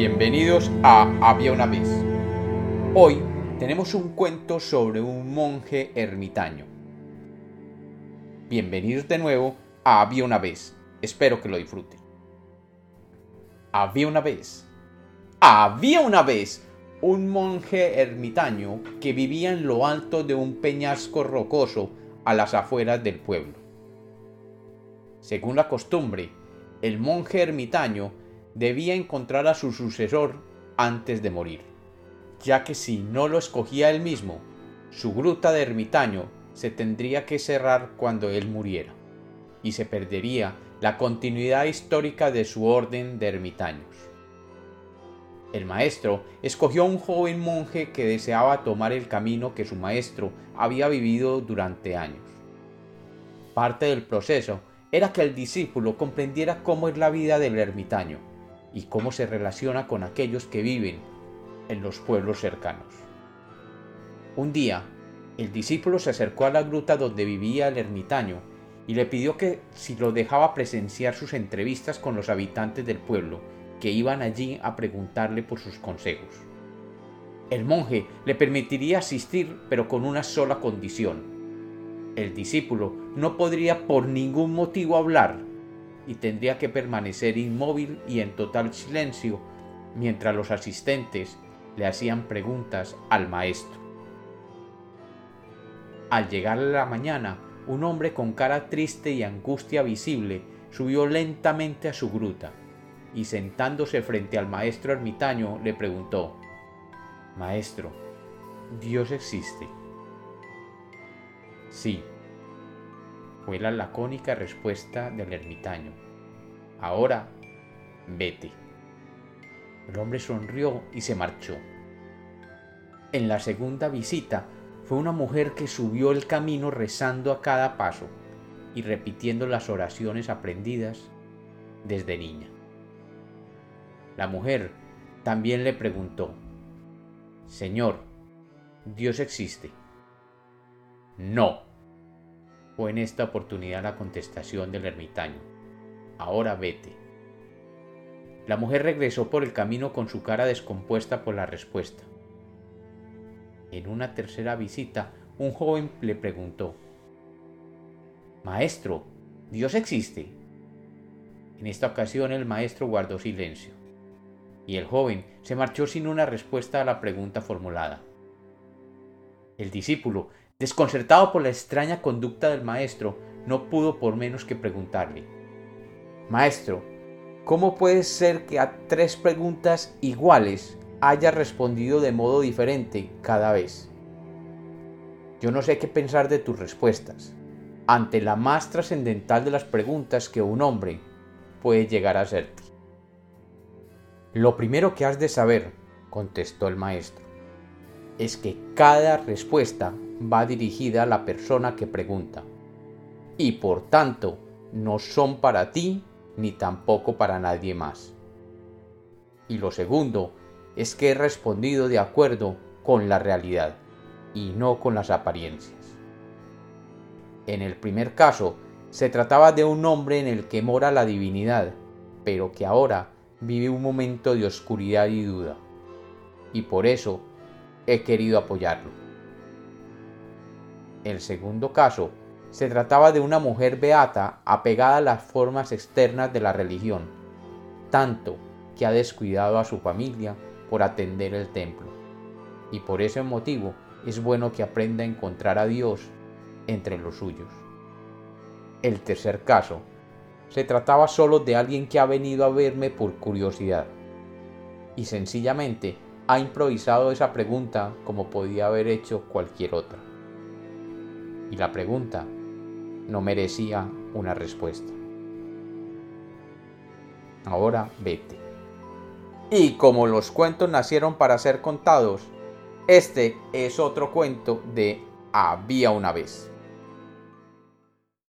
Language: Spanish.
Bienvenidos a Había una vez. Hoy tenemos un cuento sobre un monje ermitaño. Bienvenidos de nuevo a Había una vez. Espero que lo disfruten. Había una vez. Había una vez un monje ermitaño que vivía en lo alto de un peñasco rocoso a las afueras del pueblo. Según la costumbre, el monje ermitaño debía encontrar a su sucesor antes de morir, ya que si no lo escogía él mismo, su gruta de ermitaño se tendría que cerrar cuando él muriera, y se perdería la continuidad histórica de su orden de ermitaños. El maestro escogió a un joven monje que deseaba tomar el camino que su maestro había vivido durante años. Parte del proceso era que el discípulo comprendiera cómo es la vida del ermitaño y cómo se relaciona con aquellos que viven en los pueblos cercanos. Un día, el discípulo se acercó a la gruta donde vivía el ermitaño y le pidió que si lo dejaba presenciar sus entrevistas con los habitantes del pueblo que iban allí a preguntarle por sus consejos. El monje le permitiría asistir pero con una sola condición. El discípulo no podría por ningún motivo hablar y tendría que permanecer inmóvil y en total silencio mientras los asistentes le hacían preguntas al maestro. Al llegar a la mañana, un hombre con cara triste y angustia visible subió lentamente a su gruta y sentándose frente al maestro ermitaño le preguntó, Maestro, ¿Dios existe? Sí, fue la lacónica respuesta del ermitaño. Ahora, vete. El hombre sonrió y se marchó. En la segunda visita fue una mujer que subió el camino rezando a cada paso y repitiendo las oraciones aprendidas desde niña. La mujer también le preguntó, Señor, ¿Dios existe? No en esta oportunidad la contestación del ermitaño. Ahora vete. La mujer regresó por el camino con su cara descompuesta por la respuesta. En una tercera visita, un joven le preguntó, Maestro, ¿Dios existe? En esta ocasión el maestro guardó silencio, y el joven se marchó sin una respuesta a la pregunta formulada. El discípulo Desconcertado por la extraña conducta del maestro, no pudo por menos que preguntarle, Maestro, ¿cómo puede ser que a tres preguntas iguales haya respondido de modo diferente cada vez? Yo no sé qué pensar de tus respuestas, ante la más trascendental de las preguntas que un hombre puede llegar a hacerte. Lo primero que has de saber, contestó el maestro, es que cada respuesta va dirigida a la persona que pregunta y por tanto no son para ti ni tampoco para nadie más. Y lo segundo es que he respondido de acuerdo con la realidad y no con las apariencias. En el primer caso, se trataba de un hombre en el que mora la divinidad, pero que ahora vive un momento de oscuridad y duda. Y por eso he querido apoyarlo. El segundo caso se trataba de una mujer beata apegada a las formas externas de la religión, tanto que ha descuidado a su familia por atender el templo. Y por ese motivo es bueno que aprenda a encontrar a Dios entre los suyos. El tercer caso se trataba solo de alguien que ha venido a verme por curiosidad y sencillamente ha improvisado esa pregunta como podía haber hecho cualquier otra y la pregunta no merecía una respuesta. Ahora vete. Y como los cuentos nacieron para ser contados, este es otro cuento de Había una vez.